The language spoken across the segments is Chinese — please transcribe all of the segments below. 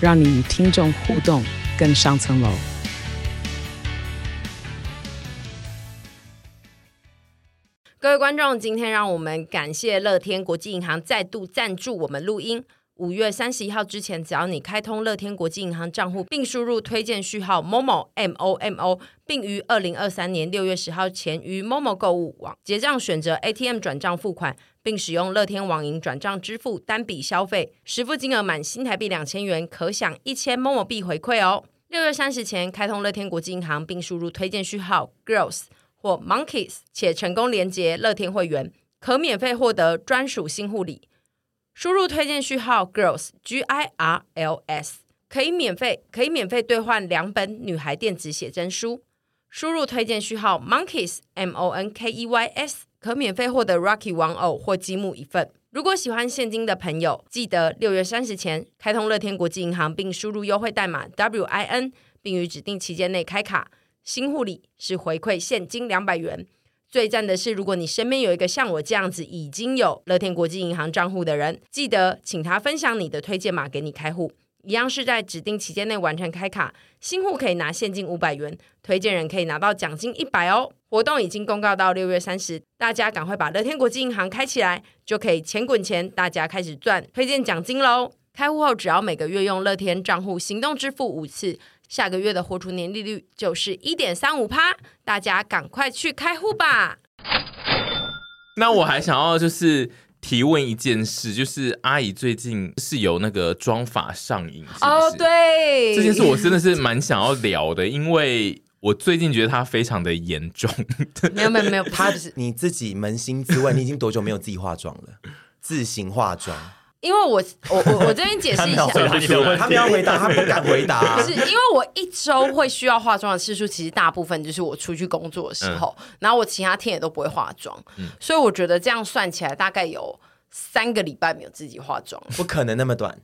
让你与听众互动更上层楼。各位观众，今天让我们感谢乐天国际银行再度赞助我们录音。五月三十一号之前，只要你开通乐天国际银行账户，并输入推荐序号 MOMO M O M O，并于二零二三年六月十号前于 MOMO 购物网结账，选择 ATM 转账付款，并使用乐天网银转账支付单笔消费，实付金额满新台币两千元，可享一千 MOMO 币回馈哦。六月三十前开通乐天国际银行，并输入推荐序号 Girls。或 Monkeys，且成功连接乐天会员，可免费获得专属新护理。输入推荐序号 Girls G I R L S，可以免费可以免费兑换两本女孩电子写真书。输入推荐序号 Monkeys M O N K E Y S，可免费获得 Rocky 玩偶或积木一份。如果喜欢现金的朋友，记得六月三十前开通乐天国际银行，并输入优惠代码 W I N，并于指定期间内开卡。新护理是回馈现金两百元，最赞的是，如果你身边有一个像我这样子已经有乐天国际银行账户的人，记得请他分享你的推荐码给你开户，一样是在指定期间内完成开卡，新户可以拿现金五百元，推荐人可以拿到奖金一百哦。活动已经公告到六月三十，大家赶快把乐天国际银行开起来，就可以钱滚钱，大家开始赚推荐奖金喽。开户后只要每个月用乐天账户行动支付五次。下个月的活储年利率就是一点三五趴，大家赶快去开户吧。那我还想要就是提问一件事，就是阿姨最近是有那个妆法上瘾哦，oh, 对，这件事我真的是蛮想要聊的，因为我最近觉得它非常的严重。没有没有没有，他是你自己扪心自问，你已经多久没有自己化妆了？自行化妆。因为我我我我这边解释一下，他们要回答，他不敢回答、啊。不是因为我一周会需要化妆的次数，其实大部分就是我出去工作的时候，嗯、然后我其他天也都不会化妆，嗯、所以我觉得这样算起来大概有。三个礼拜没有自己化妆，不可能那么短，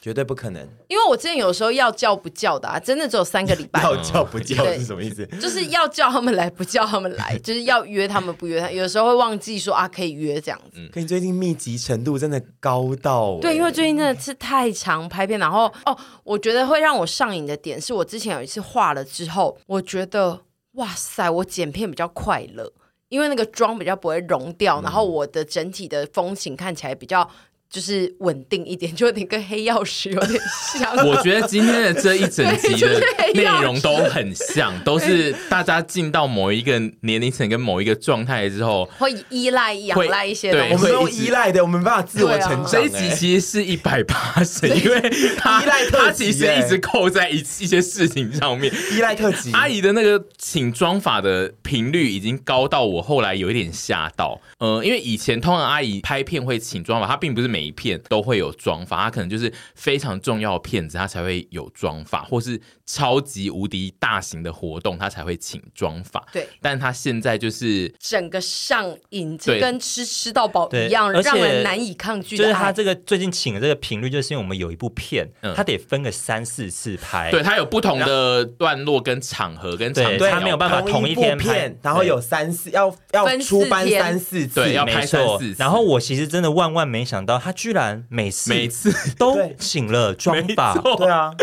绝对不可能。因为我之前有时候要叫不叫的啊，真的只有三个礼拜。要叫不叫是什么意思？就是要叫他们来，不叫他们来，就是要约他们不约他。有时候会忘记说啊，可以约这样子。嗯，可你最近密集程度真的高到、欸……对，因为最近真的是太长拍片，然后哦，我觉得会让我上瘾的点是我之前有一次化了之后，我觉得哇塞，我剪片比较快乐。因为那个妆比较不会融掉，嗯、然后我的整体的风情看起来比较。就是稳定一点，就有点跟黑曜石有点像。我觉得今天的这一整集的 内容都很像，都是大家进到某一个年龄层跟某一个状态之后，会依赖、仰赖一些东西。我们都依赖的，我们没办法自我成长。这一集其实是一百八十，因为他依赖他其实一直扣在一一些事情上面。依赖特辑阿姨的那个请妆法的频率已经高到我后来有一点吓到。呃，因为以前通常阿姨拍片会请妆法，她并不是每。每一片都会有妆发，他可能就是非常重要的片子，他才会有妆发，或是超级无敌大型的活动，他才会请妆发。对，但他现在就是整个上瘾，就跟吃吃到饱一样，让人难以抗拒。就是他这个最近请的这个频率，就是因为我们有一部片，嗯、他得分个三四次拍，对他有不同的段落跟场合跟场，对他没有办法同一天拍，然后有三四要要出班三四次，对，要拍三四次。然后我其实真的万万没想到他。居然每次每次都请了妆发，对啊，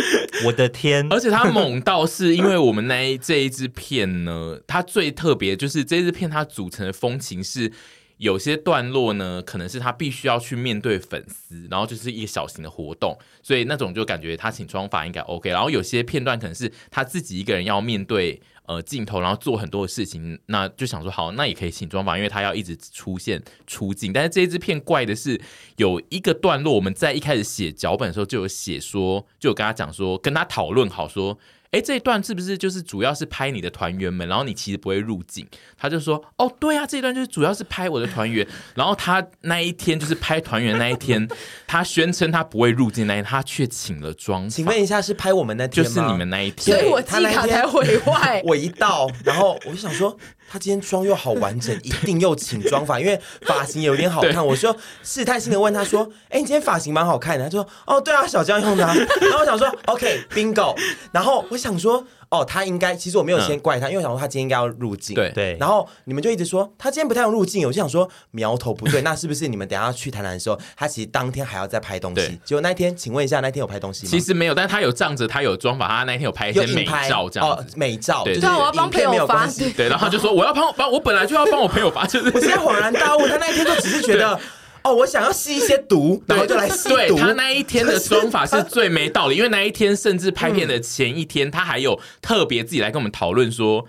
我的天！而且他猛到是因为我们那一这一支片呢，它最特别就是这支片它组成的风情是有些段落呢，可能是他必须要去面对粉丝，然后就是一个小型的活动，所以那种就感觉他请妆法应该 OK。然后有些片段可能是他自己一个人要面对。呃，镜头，然后做很多的事情，那就想说好，那也可以请妆吧，因为他要一直出现出镜。但是这一支片怪的是，有一个段落，我们在一开始写脚本的时候就有写说，就有跟他讲说，跟他讨论好说，哎，这一段是不是就是主要是拍你的团员们？然后你其实不会入镜。他就说，哦，对啊，这一段就是主要是拍我的团员。然后他那一天就是拍团员那一天，他宣称他不会入镜那一天，他却请了妆。请问一下，是拍我们那天吗？就是你们那一天，所以我记卡才毁坏。我一到，然后我就想说。他今天妆又好完整，一定又请妆发，因为发型也有点好看。我说试探性的问他说：“哎、欸，你今天发型蛮好看的。”他说：“哦，对啊，小江用的、啊。”然后我想说：“OK，bingo。”然后我想说。哦，他应该其实我没有先怪他，嗯、因为我想说他今天应该要入境。对对。然后你们就一直说他今天不太用入境，我就想说苗头不对，那是不是你们等下去台南的时候，他其实当天还要再拍东西？结果那一天，请问一下，那天有拍东西吗？其实没有，但是他有仗着他有妆法，他那天有拍一些美照这样哦，美照。对，对，我要帮朋友发。对，然后他就说我要帮帮，我本来就要帮我朋友发，就是我现在恍然大悟，他那一天就只是觉得。哦，我想要吸一些毒，然后就来吸毒。对，他那一天的说法是最没道理，因为那一天甚至拍片的前一天，他还有特别自己来跟我们讨论说。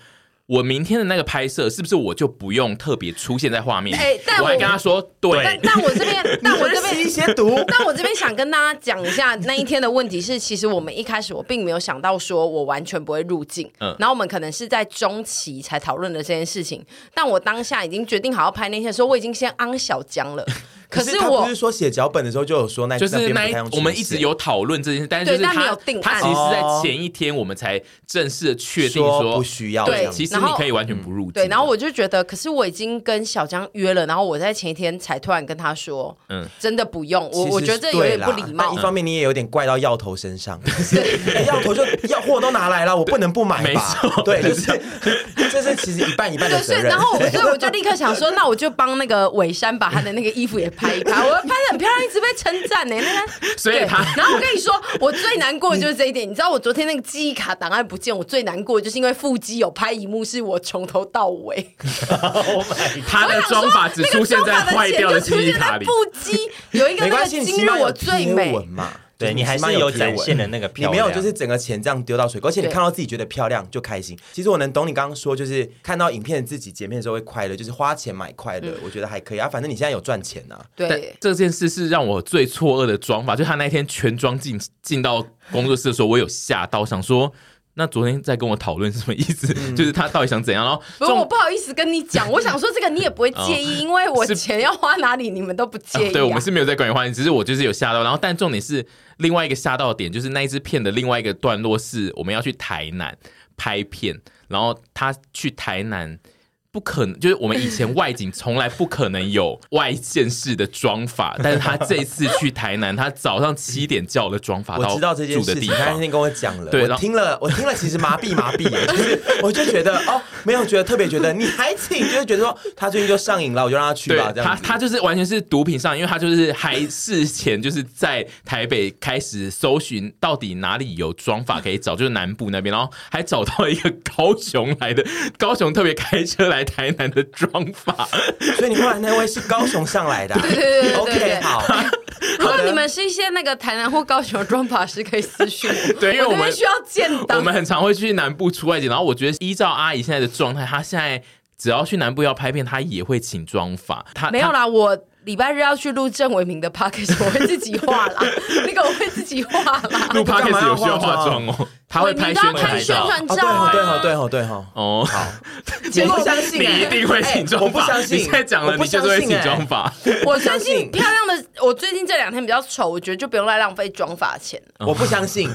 我明天的那个拍摄是不是我就不用特别出现在画面？哎，但我，我还跟他说，对。但但我这边，但我这边一些毒。但我这边想跟大家讲一下那一天的问题是，其实我们一开始我并没有想到说我完全不会入镜，嗯，然后我们可能是在中期才讨论的这件事情。但我当下已经决定好要拍那天的时候，我已经先安小江了。可是我不是说写脚本的时候就有说那，就是那我们一直有讨论这件事，但是就是他他其实是在前一天我们才正式的确定说不需要。对，其实你可以完全不入镜。对，然后我就觉得，可是我已经跟小江约了，然后我在前一天才突然跟他说，嗯，真的不用。我我觉得这有点不礼貌。一方面你也有点怪到药头身上，药头就药货都拿来了，我不能不买吧？对，就是这是其实一半一半的责任。然后所以我就立刻想说，那我就帮那个伟山把他的那个衣服也拍一拍，我要拍的很漂亮，一直被称赞呢。所以他，然后我跟你说，我最难过的就是这一点。你知道我昨天那个记忆卡档案不见，我最难过的就是因为腹肌有拍一幕，是我从头到尾，他的妆法只出现在坏掉的记忆卡里。腹肌有一个那个今日我最美嘛。对，你还是有展现的那个漂亮，你没有就是整个钱这样丢到水，而且你看到自己觉得漂亮就开心。其实我能懂你刚刚说，就是看到影片自己剪片的时候会快乐，就是花钱买快乐，我觉得还可以啊。反正你现在有赚钱呐。对，这件事是让我最错愕的妆法，就他那天全妆进进到工作室的时候，我有吓到，想说。那昨天在跟我讨论什么意思？嗯、就是他到底想怎样？然后不是我不好意思跟你讲，我想说这个你也不会介意，哦、因为我钱要花哪里你们都不介意、啊哦。对，我们是没有在管你花钱，只是我就是有吓到。然后，但重点是另外一个吓到点，就是那一支片的另外一个段落是我们要去台南拍片，然后他去台南。不可能，就是我们以前外景从来不可能有外县市的妆法，但是他这次去台南，他早上七点叫了妆法，我知道这件事情，他那天跟我讲了，对，我听了，我听了，其实麻痹麻痹，就是我就觉得哦，没有觉得特别觉得你还请，就是觉得说他最近就上瘾了，我就让他去吧，这样，他他就是完全是毒品上，因为他就是还事前就是在台北开始搜寻到底哪里有妆法可以找，就是南部那边，然后还找到一个高雄来的，高雄特别开车来。台南的妆法，所以你后来那位是高雄上来的，啊，对 对对，对，OK，好。如果你们是一些那个台南或高雄的妆法师，可以私讯我。对，因为我们需要见到，我们很常会去南部出外景，然后我觉得依照阿姨现在的状态，她现在只要去南部要拍片，她也会请妆法。她没有啦，我。礼拜日要去录郑伟明的 podcast，我会自己画啦。那个我会自己画啦。录 podcast 有需要化妆哦，他会拍宣传照。哦，对好，对好，对好。哦，好。结果相信你一定会请妆法。我不相信。你现在讲了，你就是会请妆法。我相信漂亮的。我最近这两天比较丑，我觉得就不用再浪费妆发钱。我不相信。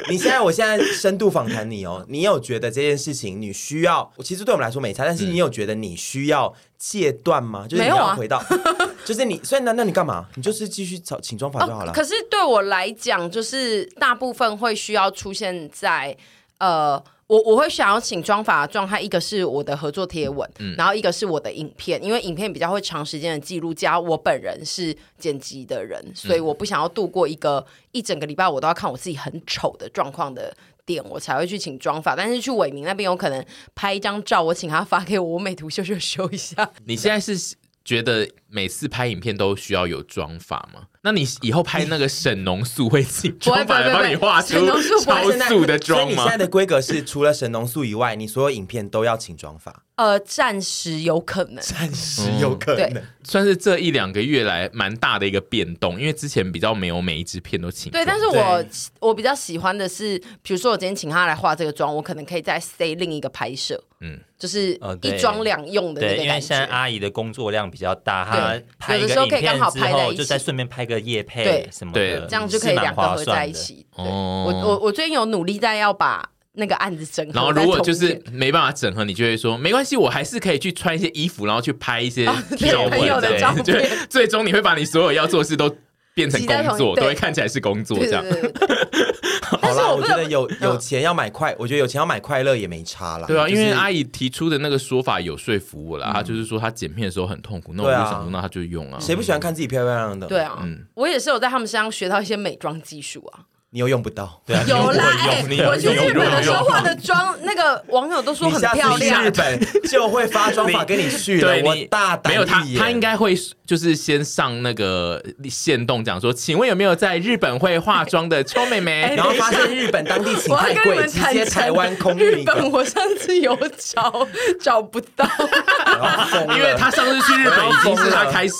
你现在，我现在深度访谈你哦。你有觉得这件事情你需要？其实对我们来说没差，但是你有觉得你需要？戒断吗？就是你要回到，啊、就是你，所以那那你干嘛？你就是继续找请妆法就好了，哦。可是对我来讲，就是大部分会需要出现在呃，我我会想要请妆法的状态，一个是我的合作贴文，嗯、然后一个是我的影片，因为影片比较会长时间的记录，加我本人是剪辑的人，所以我不想要度过一个一整个礼拜我都要看我自己很丑的状况的。点我才会去请妆法，但是去伟明那边有可能拍一张照，我请他发给我，我美图秀秀修一下。你现在是觉得每次拍影片都需要有妆法吗？那你以后拍那个沈农素会请妆发来帮你画出超素的妆吗？所以你现在的规格是，除了沈农素以外，你所有影片都要请妆法？呃，暂时有可能，暂时有可能，嗯、算是这一两个月来蛮大的一个变动，因为之前比较没有每一支片都请。对，但是我我比较喜欢的是，比如说我今天请他来化这个妆，我可能可以再塞另一个拍摄，嗯。就是一妆两用的那个感觉，对，因为现在阿姨的工作量比较大，她拍一个影片之后，就再顺便拍个夜配什么的，这样就可以两个合在一起。哦，我我我最近有努力在要把那个案子整合。然后如果就是没办法整合，你就会说没关系，我还是可以去穿一些衣服，然后去拍一些朋友的照片。最终你会把你所有要做的事都变成工作，都会看起来是工作这样。好啦，我觉得有有钱要买快，我觉得有钱要买快乐也没差啦。对啊，因为阿姨提出的那个说法有说服我了，她就是说她剪片的时候很痛苦，那我就想说那她就用啊。谁不喜欢看自己漂漂亮亮的？对啊，嗯我也是有在他们身上学到一些美妆技术啊。你又用不到，对啊，有啦！我去日本的时候化的妆，那个网友都说很漂亮。日本就会发妆法给你去了，我大胆没有他，他应该会就是先上那个线动讲说，请问有没有在日本会化妆的邱妹妹？然后发现日本当地请太贵，直接台湾空运。日本我上次有找找不到，因为他上次去日本已经是他开始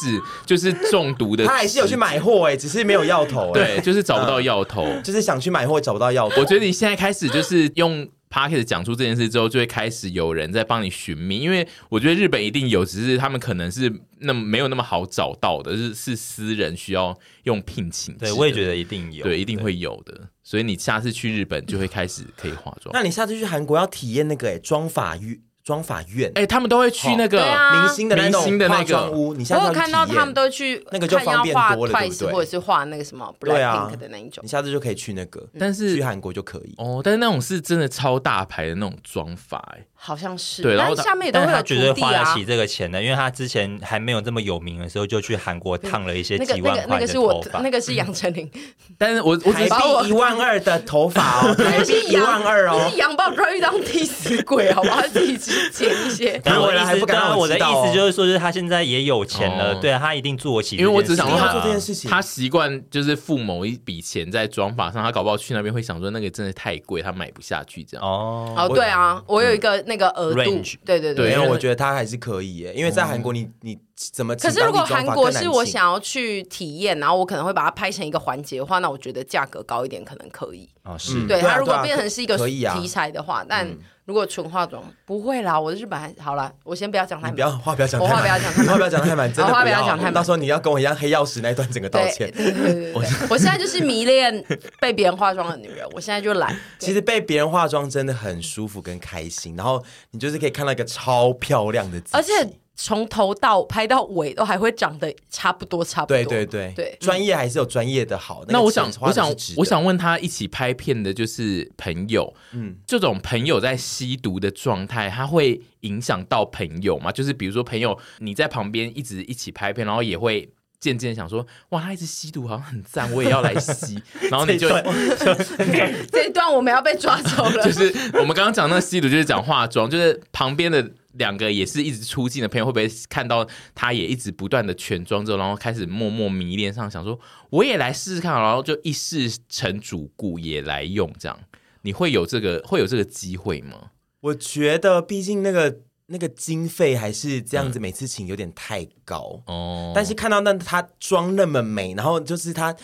就是中毒的，他还是有去买货哎，只是没有药头，对，就是找不到药头。就是想去买货找不到药，我觉得你现在开始就是用 pocket 讲出这件事之后，就会开始有人在帮你寻觅，因为我觉得日本一定有，只是他们可能是那么没有那么好找到的，是是私人需要用聘请。对，我也觉得一定有，对，一定会有的。所以你下次去日本就会开始可以化妆。那你下次去韩国要体验那个哎妆法浴。妆法院，哎，他们都会去那个明星的明星的那个屋。你我有看到他们都去那个就方便多了，对不对？或者是画那个什么 Blackpink 的那一种，你下次就可以去那个，但是去韩国就可以哦。但是那种是真的超大牌的那种妆法，哎。好像是，对，然后下面也都会有徒弟啊。他绝对花得起这个钱的，因为他之前还没有这么有名的时候，就去韩国烫了一些几万块的头发。那个是我，那个是杨丞琳。但是我我台币一万二的头发哦，台币 一万二哦。杨宝不知道遇到替死鬼，好不好？他自己去剪一些。但我的意思，当然我的意思就是说，就是他现在也有钱了，对啊，他一定做起。因为我只想说他做这件事情，他习惯就是付某一笔钱在妆发上，他搞不好去那边会想说那个真的太贵，他买不下去这样。哦哦，对啊，我有一个那个额度。对对对，因为我觉得他还是可以耶，因为在韩国你你怎么？可是如果韩国是我想要去体验，然后我可能会把它拍成一个环节的话，那我觉得价格高一点可能可以啊。是，对它如果变成是一个题材的话，但如果纯化妆不会啦。我的日本还好啦，我先不要讲太满，不要话不要讲，我话不要讲，话不要讲太满，真的话不要讲太满，到时候你要跟我一样黑曜石那一段整个道歉。对对对，我现在就是迷恋被别人化妆的女人，我现在就懒。其实被别人化妆真的很舒服跟开心，然后你就是可以看到一个超漂亮的自己，而且。从头到拍到尾都还会长得差不多，差不多。对对对对，专业还是有专业的好。那我想，我想，我想问他一起拍片的就是朋友，嗯，这种朋友在吸毒的状态，他会影响到朋友吗？就是比如说朋友你在旁边一直一起拍片，然后也会渐渐想说，哇，他一直吸毒好像很赞，我也要来吸。然后你就 这一段我们要被抓走了。就是我们刚刚讲那个吸毒，就是讲化妆，就是旁边的。两个也是一直出镜的朋友，会不会看到他也一直不断的全妆之后，然后开始默默迷恋上，想说我也来试试看，然后就一试成主顾，也来用这样，你会有这个会有这个机会吗？我觉得，毕竟那个那个经费还是这样子，每次请有点太高哦。嗯、但是看到那他妆那么美，然后就是他。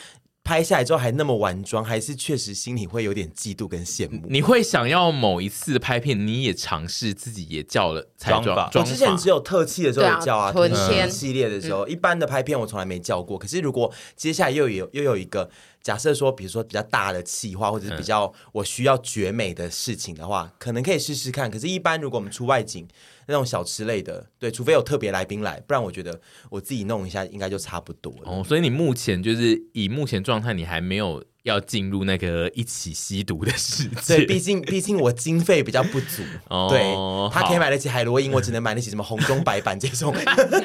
拍下来之后还那么完妆，还是确实心里会有点嫉妒跟羡慕。你会想要某一次拍片，你也尝试自己也叫了彩妆法。我之前只有特气的时候有叫啊，春天系列的时候，一般的拍片我从来没叫过。可是如果接下来又有又有一个假设说，比如说比较大的企划，或者是比较我需要绝美的事情的话，可能可以试试看。可是，一般如果我们出外景。那种小吃类的，对，除非有特别来宾来，不然我觉得我自己弄一下应该就差不多了。哦，所以你目前就是以目前状态，你还没有要进入那个一起吸毒的世界。对，毕竟毕竟我经费比较不足，哦、对，他可以买得起海洛因，我只能买得起什么红中白板这种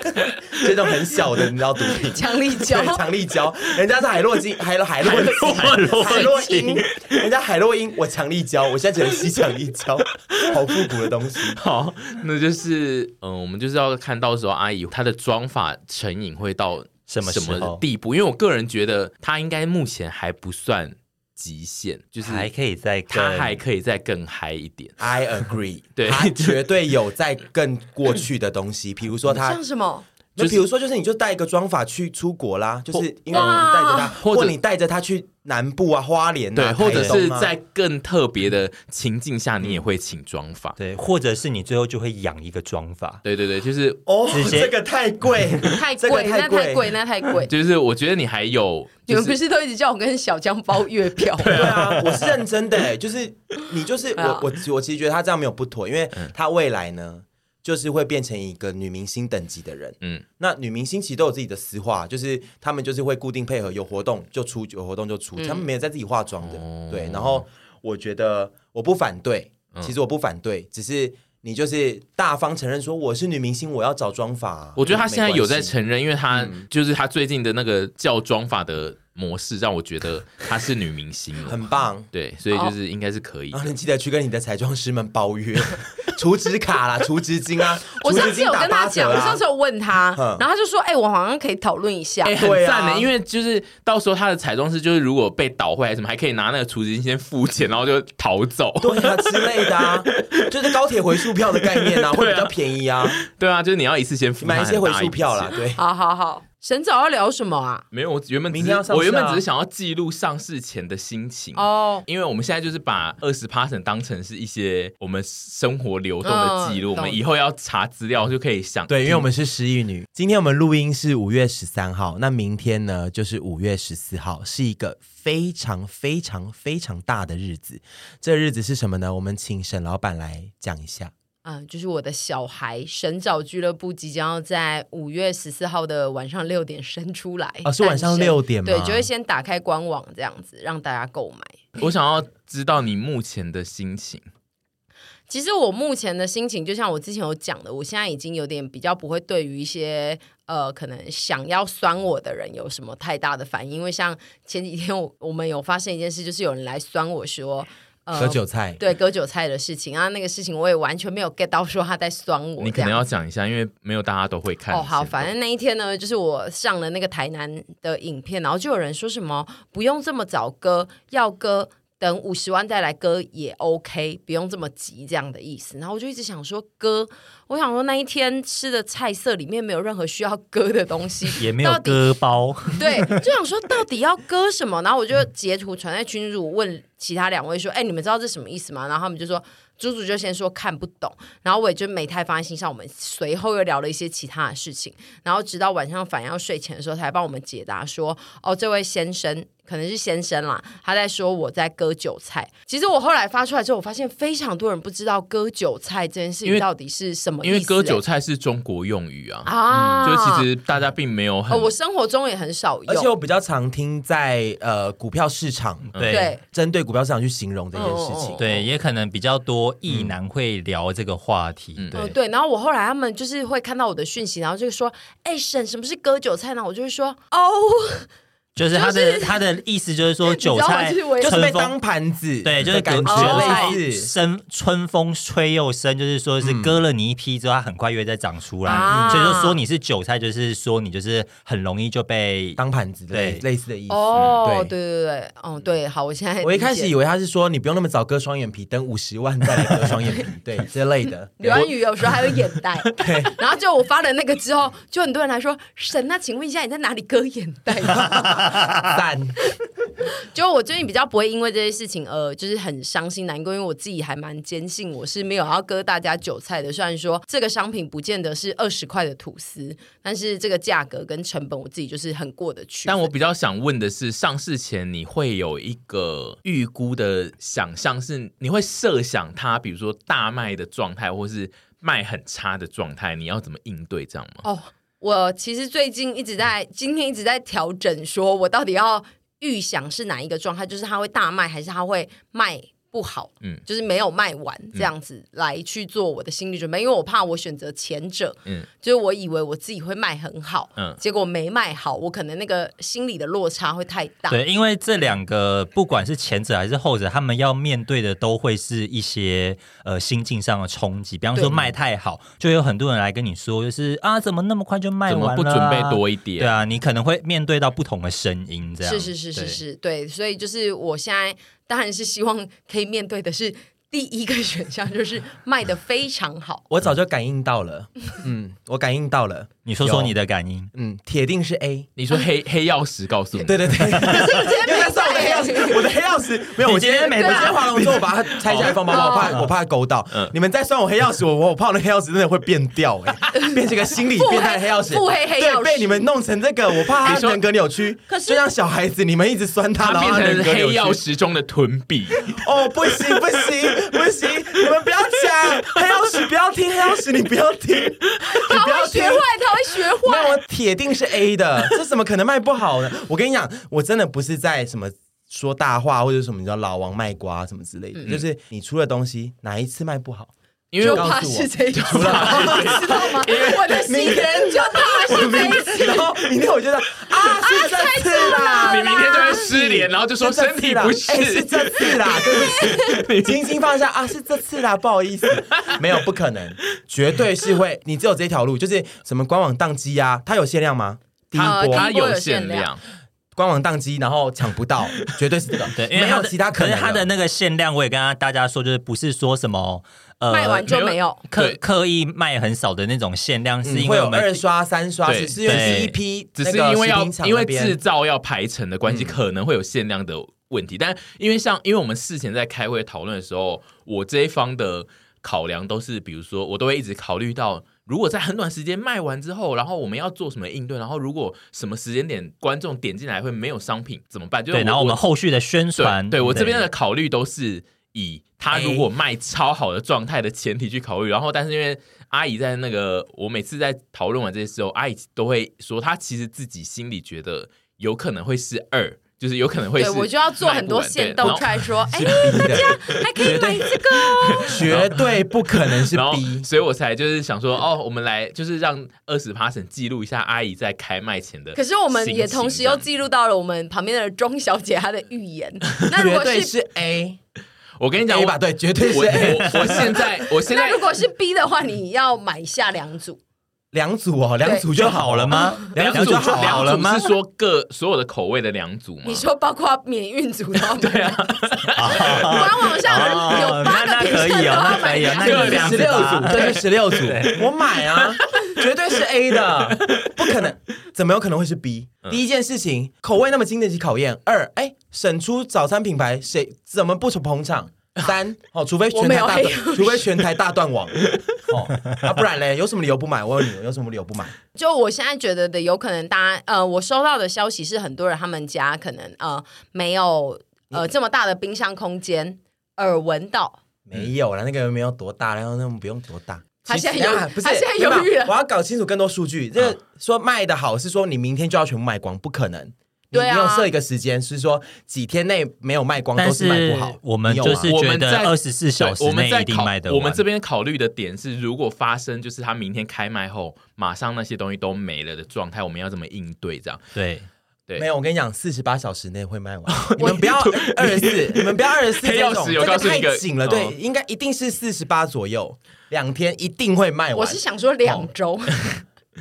这种很小的，你知道毒品，强力胶，强力胶，人家是海洛金，海洛海洛海洛海洛因，人家海洛因，我强力胶，我现在只能吸强力胶，好复古的东西。好，那就是嗯、呃，我们就是要看到时候阿姨她的妆发成瘾会到。什么什么地步？因为我个人觉得他应该目前还不算极限，就是还可以再他还可以再更嗨一点。I agree，对，他绝对有在更过去的东西，比如说他像什么？就比如说，就是你就带一个妆发去出国啦，就是因为你带着他，或者你带着他去。南部啊，花莲、啊、对，或者是在更特别的情境下，你也会请妆发，对，或者是你最后就会养一个妆发，对对对，就是哦，这个太贵，太贵，那太贵，那太贵。就是我觉得你还有，你们不是都一直叫我跟小江包月票？对啊，我是认真的、欸，就是你就是我我我其实觉得他这样没有不妥，因为他未来呢。就是会变成一个女明星等级的人，嗯，那女明星其实都有自己的私话，就是他们就是会固定配合，有活动就出，有活动就出，他们没有在自己化妆的，嗯、对。然后我觉得我不反对，其实我不反对，嗯、只是你就是大方承认说我是女明星，我要找妆发。我觉得他现在有在承认，因为他就是他最近的那个叫妆法的。模式让我觉得她是女明星，很棒。对，所以就是应该是可以。然后你记得去跟你的彩妆师们包月，储值卡啦，储值金啊。我上次有跟他讲，我上次有问他，然后他就说：“哎，我好像可以讨论一下。”哎，很赞的，因为就是到时候他的彩妆师就是如果被倒坏什么，还可以拿那个储值金先付钱，然后就逃走，对啊之类的啊，就是高铁回数票的概念啊，会比较便宜啊。对啊，就是你要一次先付买一些回数票啦。对，好好好。神早要聊什么啊？没有，我原本明天要上啊，我原本只是想要记录上市前的心情哦，因为我们现在就是把二十 percent 当成是一些我们生活流动的记录，嗯、我们以后要查资料就可以想。对，因为我们是失忆女。今天我们录音是五月十三号，那明天呢就是五月十四号，是一个非常非常非常大的日子。这日子是什么呢？我们请沈老板来讲一下。嗯，就是我的小孩神早俱乐部即将要在五月十四号的晚上六点生出来。啊，是晚上六点吗？对，就会先打开官网这样子让大家购买。我想要知道你目前的心情。其实我目前的心情，就像我之前有讲的，我现在已经有点比较不会对于一些呃可能想要酸我的人有什么太大的反应，因为像前几天我我们有发生一件事，就是有人来酸我说。割韭菜，对割韭菜的事情啊，那个事情我也完全没有 get 到，说他在酸我。你可能要讲一下，因为没有大家都会看。哦，好，反正那一天呢，就是我上了那个台南的影片，然后就有人说什么不用这么早割，要割。等五十万再来割也 OK，不用这么急，这样的意思。然后我就一直想说割，我想说那一天吃的菜色里面没有任何需要割的东西，也没有割包。对，就想说到底要割什么？然后我就截图传在群主问其他两位说：“哎，你们知道这什么意思吗？”然后他们就说。猪猪就先说看不懂，然后我也就没太放在心上。我们随后又聊了一些其他的事情，然后直到晚上反要睡前的时候，才帮我们解答说：“哦，这位先生可能是先生啦，他在说我在割韭菜。”其实我后来发出来之后，我发现非常多人不知道割韭菜这件事情到底是什么意思。因为割韭菜是中国用语啊，啊、嗯，就其实大家并没有很、哦，我生活中也很少用，而且我比较常听在呃股票市场对，对针对股票市场去形容这件事情，哦、对，也可能比较多。异男会聊这个话题，嗯、对、嗯、对，然后我后来他们就是会看到我的讯息，然后就说：“哎，婶，什么是割韭菜呢？”我就会说：“哦。”就是他的他的意思，就是说 韭菜就是被当盘子，对，就是感觉类似生春风吹又生，就是说是割了你一批之后，它很快又再长出来，所以就说你是韭菜，就是说你就是很容易就被当盘子，对，类似的意思。哦，对对对对，哦对，好，我现在我一开始以为他是说你不用那么早割双眼皮，等五十万再来割双眼皮，对，之类的。刘安宇有时候还有眼袋，对，然后就我发了那个之后，就很多人来说，神，那请问一下你在哪里割眼袋？赞，就我最近比较不会因为这些事情而就是很伤心难过，因为我自己还蛮坚信我是没有要割大家韭菜的。虽然说这个商品不见得是二十块的吐司，但是这个价格跟成本我自己就是很过得去。但我比较想问的是，上市前你会有一个预估的想象，是你会设想它，比如说大卖的状态，或是卖很差的状态，你要怎么应对这样吗？哦。我其实最近一直在，今天一直在调整，说我到底要预想是哪一个状态，就是它会大卖还是它会卖不好，嗯，就是没有卖完这样子来去做我的心理准备，嗯、因为我怕我选择前者，嗯，就是我以为我自己会卖很好，嗯，结果没卖好，我可能那个心理的落差会太大。对，因为这两个不管是前者还是后者，他们要面对的都会是一些呃心境上的冲击。比方说卖太好，就有很多人来跟你说，就是啊，怎么那么快就卖完了？怎么不准备多一点？对啊，你可能会面对到不同的声音，这样是是是是是，对，所以就是我现在。当然是希望可以面对的是第一个选项，就是卖的非常好。我早就感应到了，嗯，我感应到了。你说说你的感应，嗯，铁定是 A。你说黑黑曜石告诉你，对对对，因为他送我的黑我的黑曜石没有。我今天每我今天划龙舟，我把它拆下来放包包，我怕我怕它勾到。你们再算我黑曜石，我我怕那黑曜石真的会变掉，哎，变成个心理变态黑曜石，腹黑黑曜石，被你们弄成这个，我怕他人格扭曲。就像小孩子，你们一直酸他，变成黑曜石中的臀比。哦，不行不行不行，你们不要讲黑曜石，不要听黑曜石，你不要听，你不要学坏，他会学坏。那我铁定是 A 的，这怎么可能卖不好呢？我跟你讲，我真的不是在什么说大话或者什么你知道老王卖瓜什么之类的，嗯、就是你出的东西哪一次卖不好？因为就怕是这一次，知道吗？因为我的心人就怕是这一次，然后明天我觉得啊，是这次啦，你明天就会失联，然后就说身体不适，是这次啦，对不起，轻轻放下啊，是这次啦，不好意思，没有，不可能，绝对是会，你只有这条路，就是什么官网宕机啊，它有限量吗？它它有限量，官网宕机，然后抢不到，绝对是这个，对，因为没有其他可能，它的那个限量，我也跟大家说，就是不是说什么。呃、卖完就没有。刻刻意卖很少的那种限量，是因为我们、嗯、二刷三刷，只是因为第一批，只是因为要因为制造要排成的关系，可能会有限量的问题。嗯、但因为像因为我们事前在开会讨论的时候，我这一方的考量都是，比如说我都会一直考虑到，如果在很短时间卖完之后，然后我们要做什么应对，然后如果什么时间点观众点进来会没有商品怎么办？就对，然后我们后续的宣传，对，对我这边的考虑都是。以他如果卖超好的状态的前提去考虑，然后但是因为阿姨在那个，我每次在讨论完这些时候，阿姨都会说，她其实自己心里觉得有可能会是二，就是有可能会是。对，我就要做很多线动出来说，哎，大家还可以买这个哦，绝对不可能是 B，所以我才就是想说，哦，我们来就是让二十 percent 记录一下阿姨在开卖前的。可是我们也同时又记录到了我们旁边的钟小姐她的预言，那如果是，是 A。我跟你讲，吧，对，绝对是 A。我现在，我现在，那如果是 B 的话，你要买下两组，两组哦，两组就好了吗？两组就好了吗？是说各所有的口味的两组吗？你说包括免运组的？对啊，官网上有八个品项，那可以，那可以，十六组，对，十六组，我买啊，绝对是 A 的，不可能，怎么有可能会是 B？第一件事情，口味那么经得起考验。二，哎。审出早餐品牌，谁怎么不捧场？三，哦，除非全台大断，除非全台大断网，哦，啊，不然嘞，有什么理由不买？我问你，有什么理由不买？就我现在觉得的，有可能大家，呃，我收到的消息是，很多人他们家可能呃没有呃这么大的冰箱空间，耳闻到没有了，那个没有多大，然后那么不用多大。他现在有，不是，他现在犹豫了。我要搞清楚更多数据，这个说卖的好是说你明天就要全部卖光，不可能。对啊，你要设一个时间，是说几天内没有卖光都是卖不好。我们就是觉得二十四小时内一定卖的完。我们这边考虑的点是，如果发生就是他明天开卖后，马上那些东西都没了的状态，我们要怎么应对？这样对对，没有，我跟你讲，四十八小时内会卖完。你们不要二十四，你们不要二十四，这种这个太紧了。对，应该一定是四十八左右，两天一定会卖完。我是想说两周。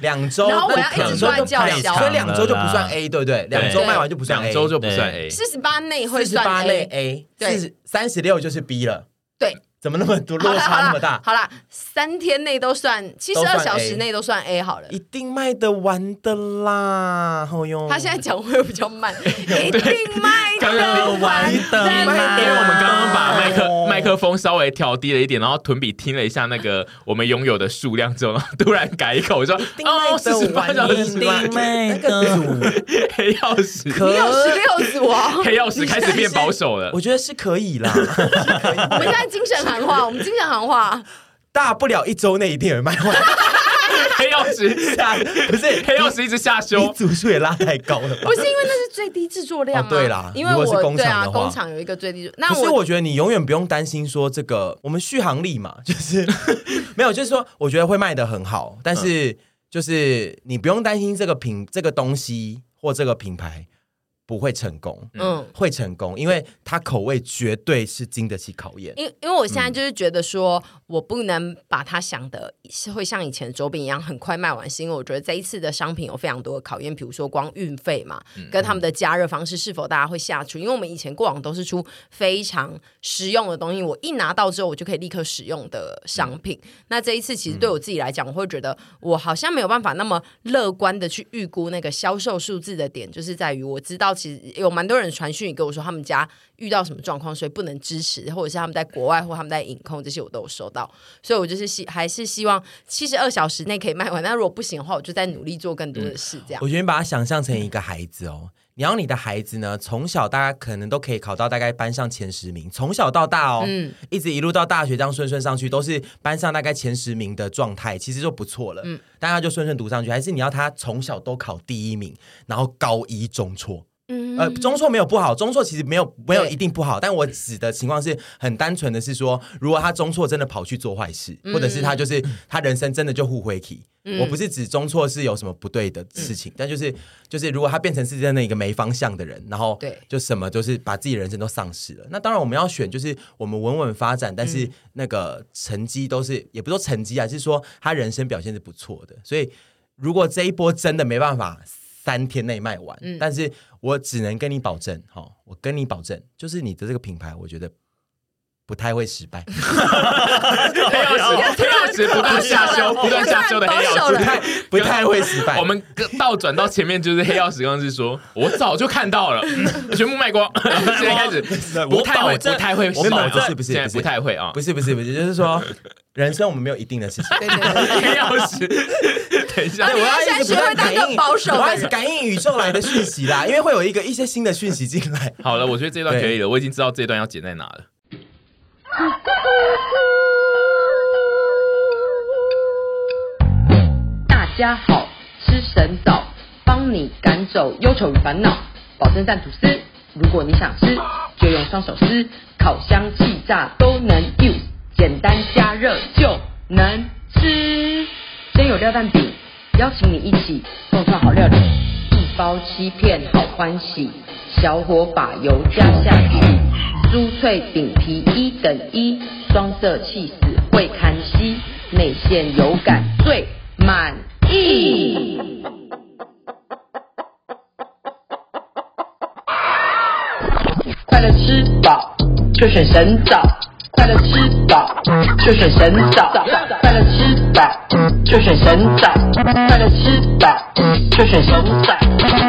两周，然后我要一直说叫嚣，所以两周就不算 A，对不对？两周卖完就不算 A，两周就不算 A。四十八内会算 A，四十三十六就是 B 了。对，怎么那么多落差那么大？好啦，三天内都算，七十二小时内都算 A 好了，一定卖得完的啦。好哟，他现在讲会比较慢，一定卖得完的，因为我们刚刚把麦克麦克风稍微调低了一点，然后屯比听了一下那个 我们拥有的数量之后，突然改口说：“哦，四十八小时内那个组黑曜石，你有十六组啊？黑曜石开始变保守了，我觉得是可以啦。我们现在精神喊话，我们经常行话，大不了一周内一定有人卖完。黑曜石下不是黑曜石一直下修，你组数也拉太高了吧？不是因为那是最低制作量啊。哦对啦因为如果是我对啊，工厂的话工厂有一个最低。那可是我我觉得你永远不用担心说这个，我们续航力嘛，就是没有，就是说我觉得会卖的很好，但是就是你不用担心这个品这个东西或这个品牌。不会成功，嗯，会成功，因为它口味绝对是经得起考验。因因为我现在就是觉得说，我不能把它想的是会像以前的周边一样很快卖完，是因为我觉得这一次的商品有非常多的考验，比如说光运费嘛，跟他们的加热方式是否大家会下厨，因为我们以前过往都是出非常实用的东西，我一拿到之后我就可以立刻使用的商品。那这一次其实对我自己来讲，我会觉得我好像没有办法那么乐观的去预估那个销售数字的点，就是在于我知道。其实有蛮多人传讯跟我说，他们家遇到什么状况，所以不能支持，或者是他们在国外或他们在影控这些，我都有收到。所以我就是希还是希望七十二小时内可以卖完。那如果不行的话，我就再努力做更多的事。这样，我觉得你把它想象成一个孩子哦，你要你的孩子呢，从小大家可能都可以考到大概班上前十名，从小到大哦，嗯，一直一路到大学这样顺顺上去，都是班上大概前十名的状态，其实就不错了。嗯，大家就顺顺读上去，还是你要他从小都考第一名，然后高一中辍。嗯，呃，中错没有不好，中错其实没有没有一定不好，但我指的情况是很单纯的是说，如果他中错真的跑去做坏事，嗯、或者是他就是他人生真的就互回体，嗯、我不是指中错是有什么不对的事情，嗯、但就是就是如果他变成是真的一个没方向的人，然后对，就什么就是把自己人生都丧失了。那当然我们要选就是我们稳稳发展，但是那个成绩都是也不说成绩啊，是说他人生表现是不错的。所以如果这一波真的没办法。三天内卖完，嗯、但是我只能跟你保证，哈，我跟你保证，就是你的这个品牌，我觉得不太会失败。黑曜石，黑曜石不断下修，不断下修的黑曜石，不太不太会失败。我们倒转到前面就是黑曜石，刚刚是说，我早就看到了，全部卖光。现在开始不太会，不太会，我保证是不是不太会啊？不是不是不是，就是说人生我们没有一定的事情。黑曜石。等一下，我要一直不断感应保守，我要感应宇宙来的讯息啦，因为会有一个一些新的讯息进来。好了，我觉得这段可以了，我已经知道这段要剪在哪了。大家好，吃神早，帮你赶走忧愁与烦恼，保证蛋吐司。如果你想吃，就用双手撕，烤箱、气炸都能 use，简单加热就能吃。先有料蛋饼。邀请你一起共创好料理，一包七片好欢喜，小火把油加下去，酥脆饼皮一等一，双色气死会看稀，内馅有感最满意。快乐吃饱就选神早，快乐吃饱就选神早，快乐吃饱就选神早。快乐吃饱就选神早。